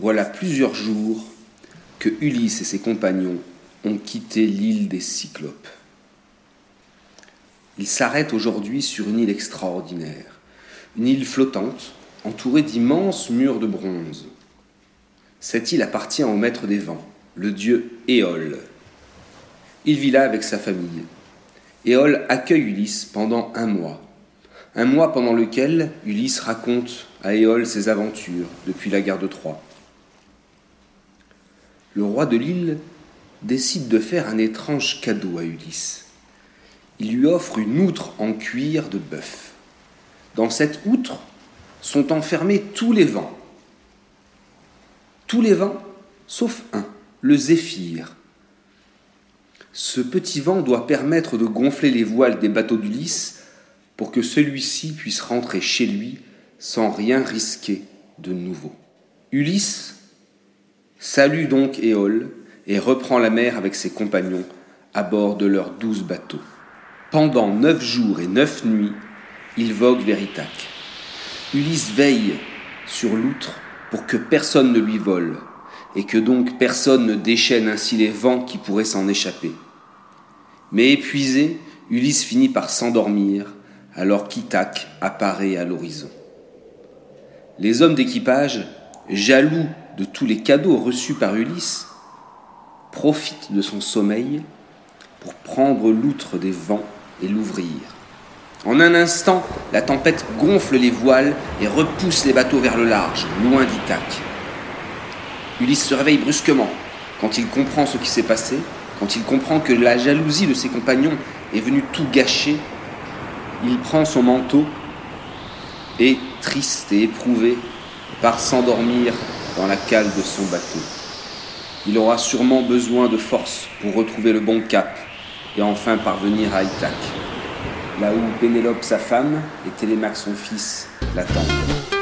Voilà plusieurs jours que Ulysse et ses compagnons ont quitté l'île des Cyclopes. Ils s'arrêtent aujourd'hui sur une île extraordinaire, une île flottante entourée d'immenses murs de bronze. Cette île appartient au maître des vents, le dieu Éole. Il vit là avec sa famille. Éole accueille Ulysse pendant un mois, un mois pendant lequel Ulysse raconte à Éole ses aventures depuis la guerre de Troie le roi de l'île décide de faire un étrange cadeau à Ulysse. Il lui offre une outre en cuir de bœuf. Dans cette outre sont enfermés tous les vents. Tous les vents, sauf un, le zéphyr. Ce petit vent doit permettre de gonfler les voiles des bateaux d'Ulysse pour que celui-ci puisse rentrer chez lui sans rien risquer de nouveau. Ulysse salue donc Éole et reprend la mer avec ses compagnons à bord de leurs douze bateaux. Pendant neuf jours et neuf nuits, il vogue vers Ithaque. Ulysse veille sur l'outre pour que personne ne lui vole, et que donc personne ne déchaîne ainsi les vents qui pourraient s'en échapper. Mais épuisé, Ulysse finit par s'endormir, alors qu'Ithaque apparaît à l'horizon. Les hommes d'équipage, jaloux de tous les cadeaux reçus par Ulysse, profite de son sommeil pour prendre l'outre des vents et l'ouvrir. En un instant, la tempête gonfle les voiles et repousse les bateaux vers le large, loin d'Ithaque. Ulysse se réveille brusquement quand il comprend ce qui s'est passé, quand il comprend que la jalousie de ses compagnons est venue tout gâcher. Il prend son manteau et, triste et éprouvé, part s'endormir dans la cale de son bateau. Il aura sûrement besoin de force pour retrouver le bon cap et enfin parvenir à Ithaque, là où Pénélope sa femme et Télémaque son fils l'attendent.